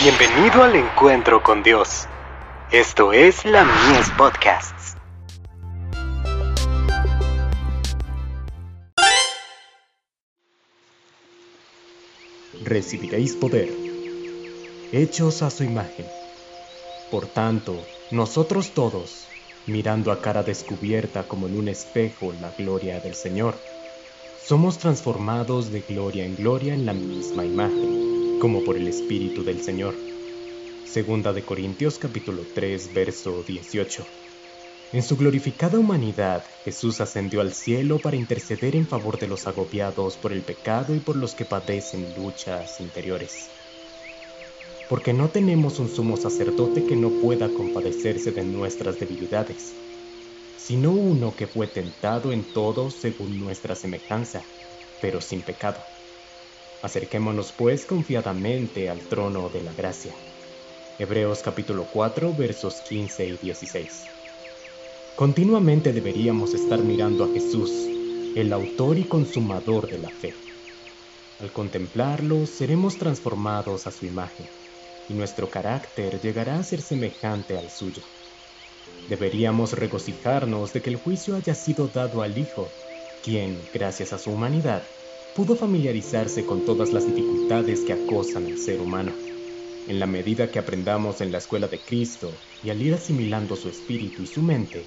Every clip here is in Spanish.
Bienvenido al encuentro con Dios. Esto es la Mies Podcasts. Recibiréis poder, hechos a su imagen. Por tanto, nosotros todos, mirando a cara descubierta como en un espejo la gloria del Señor, somos transformados de gloria en gloria en la misma imagen como por el Espíritu del Señor. Segunda de Corintios capítulo 3, verso 18. En su glorificada humanidad, Jesús ascendió al cielo para interceder en favor de los agobiados por el pecado y por los que padecen luchas interiores. Porque no tenemos un sumo sacerdote que no pueda compadecerse de nuestras debilidades, sino uno que fue tentado en todo según nuestra semejanza, pero sin pecado. Acerquémonos pues confiadamente al trono de la gracia. Hebreos capítulo 4 versos 15 y 16. Continuamente deberíamos estar mirando a Jesús, el autor y consumador de la fe. Al contemplarlo seremos transformados a su imagen y nuestro carácter llegará a ser semejante al suyo. Deberíamos regocijarnos de que el juicio haya sido dado al Hijo, quien, gracias a su humanidad, pudo familiarizarse con todas las dificultades que acosan al ser humano. En la medida que aprendamos en la escuela de Cristo y al ir asimilando su espíritu y su mente,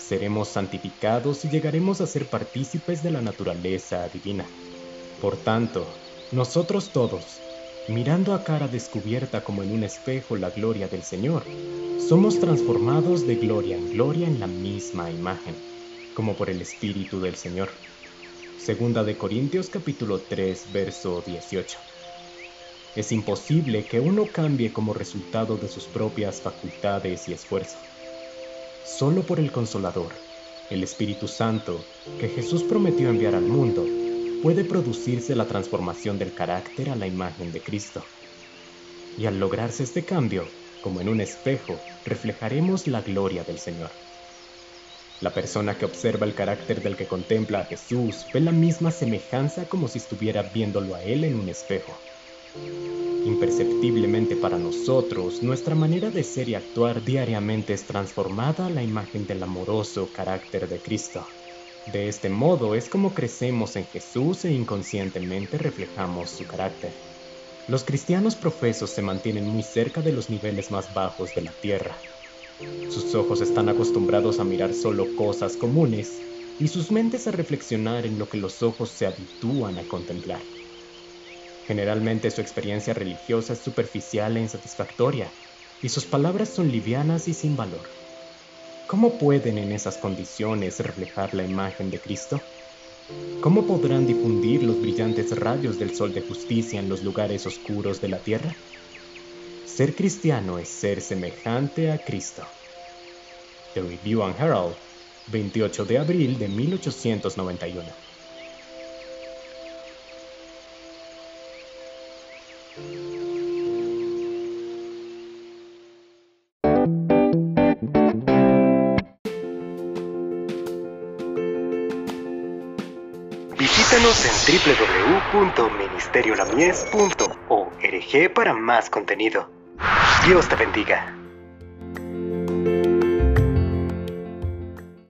seremos santificados y llegaremos a ser partícipes de la naturaleza divina. Por tanto, nosotros todos, mirando a cara descubierta como en un espejo la gloria del Señor, somos transformados de gloria en gloria en la misma imagen, como por el Espíritu del Señor. Segunda de Corintios capítulo 3, verso 18. Es imposible que uno cambie como resultado de sus propias facultades y esfuerzo. Solo por el Consolador, el Espíritu Santo, que Jesús prometió enviar al mundo, puede producirse la transformación del carácter a la imagen de Cristo. Y al lograrse este cambio, como en un espejo, reflejaremos la gloria del Señor. La persona que observa el carácter del que contempla a Jesús ve la misma semejanza como si estuviera viéndolo a Él en un espejo. Imperceptiblemente para nosotros, nuestra manera de ser y actuar diariamente es transformada a la imagen del amoroso carácter de Cristo. De este modo es como crecemos en Jesús e inconscientemente reflejamos su carácter. Los cristianos profesos se mantienen muy cerca de los niveles más bajos de la tierra, sus ojos están acostumbrados a mirar solo cosas comunes y sus mentes a reflexionar en lo que los ojos se habitúan a contemplar. Generalmente su experiencia religiosa es superficial e insatisfactoria y sus palabras son livianas y sin valor. ¿Cómo pueden en esas condiciones reflejar la imagen de Cristo? ¿Cómo podrán difundir los brillantes rayos del sol de justicia en los lugares oscuros de la tierra? Ser cristiano es ser semejante a Cristo. The Review and Herald, 28 de abril de 1891. Visítanos en www.ministeriolamies.org para más contenido. Dios te bendiga.